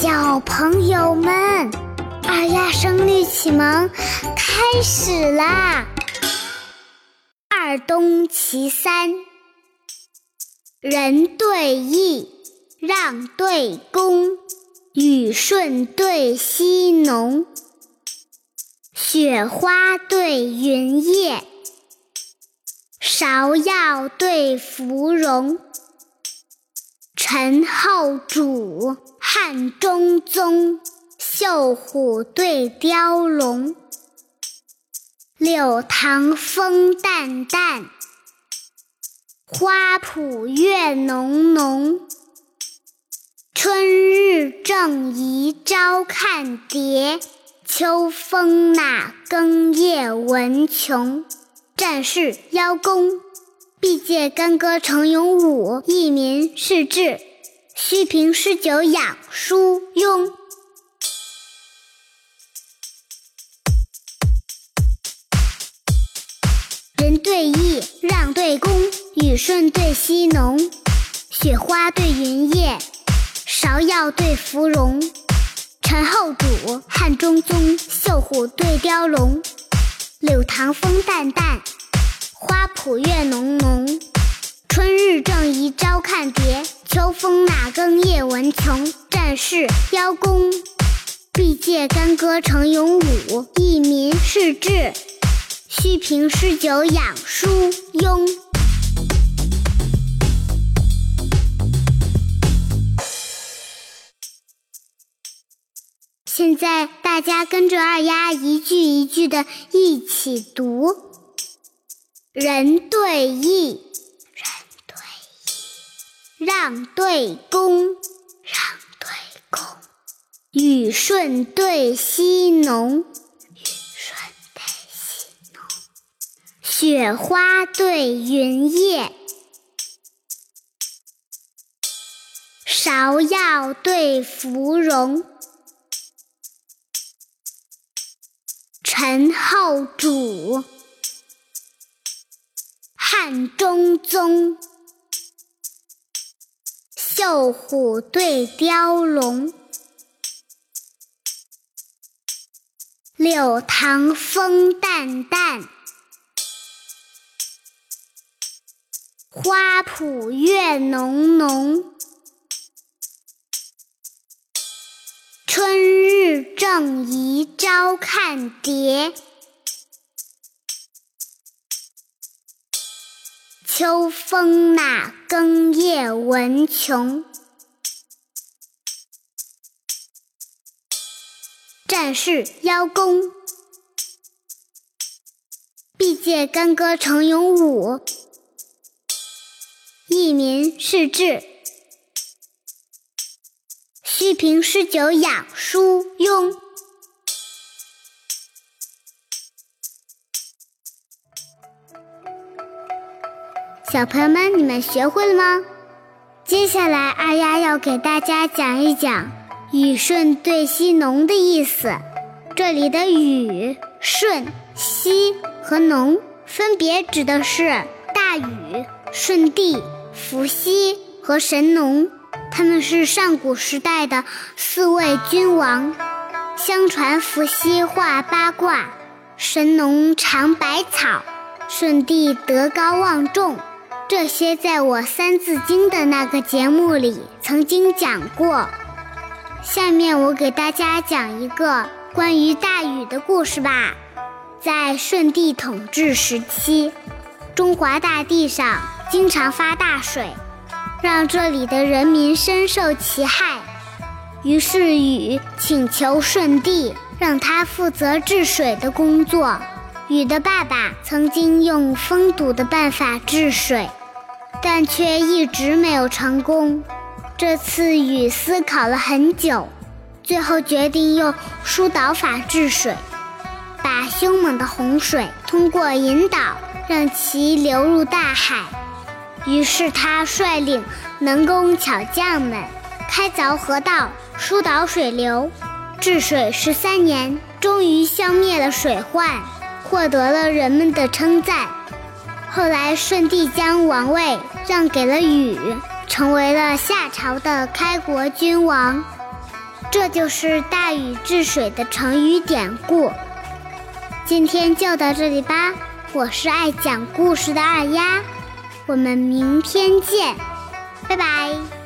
小朋友们，二丫声律启蒙开始啦！二东其三，仁对义，让对恭，雨顺对西农，雪花对云叶，芍药对芙蓉。陈后主，汉中宗，绣虎对雕龙，柳塘风淡淡，花圃月浓浓。春日正宜朝看蝶，秋风哪更夜闻琼。战士邀功。毕借干戈成勇武，一民是志，须凭诗酒养疏庸。仁对义，让对恭，雨顺对溪农，雪花对云叶，芍药对芙蓉，陈后主，汉中宗，绣虎对雕龙，柳塘风淡淡。花圃月浓浓，春日正宜朝看蝶，秋风哪更夜闻穷。战士邀功，必借干戈成勇武，益民事志，须凭诗酒养疏庸。现在大家跟着二丫一句一句的一起读。人对义，仁对义；让对恭，让对恭；雨顺对溪农，雨顺对溪农；雪花对云叶，芍药对芙蓉，陈后主。汉中宗，绣虎对雕龙，柳塘风淡淡，花圃月浓浓。春日正宜朝看蝶。秋风哪更夜闻穷。战士邀功，必借干戈成勇武，益民事志，须凭诗酒养疏庸。小朋友们，你们学会了吗？接下来二丫要给大家讲一讲“雨顺对溪农”的意思。这里的“雨”“顺”“溪”和“农”分别指的是大禹、舜帝、伏羲和神农，他们是上古时代的四位君王。相传伏羲画八卦，神农尝百草，舜帝德高望重。这些在我《三字经》的那个节目里曾经讲过。下面我给大家讲一个关于大禹的故事吧。在舜帝统治时期，中华大地上经常发大水，让这里的人民深受其害。于是禹请求舜帝让他负责治水的工作。禹的爸爸曾经用封堵的办法治水。但却一直没有成功。这次禹思考了很久，最后决定用疏导法治水，把凶猛的洪水通过引导让其流入大海。于是他率领能工巧匠们开凿河道，疏导水流，治水十三年，终于消灭了水患，获得了人们的称赞。后来，舜帝将王位让给了禹，成为了夏朝的开国君王。这就是大禹治水的成语典故。今天就到这里吧，我是爱讲故事的二丫，我们明天见，拜拜。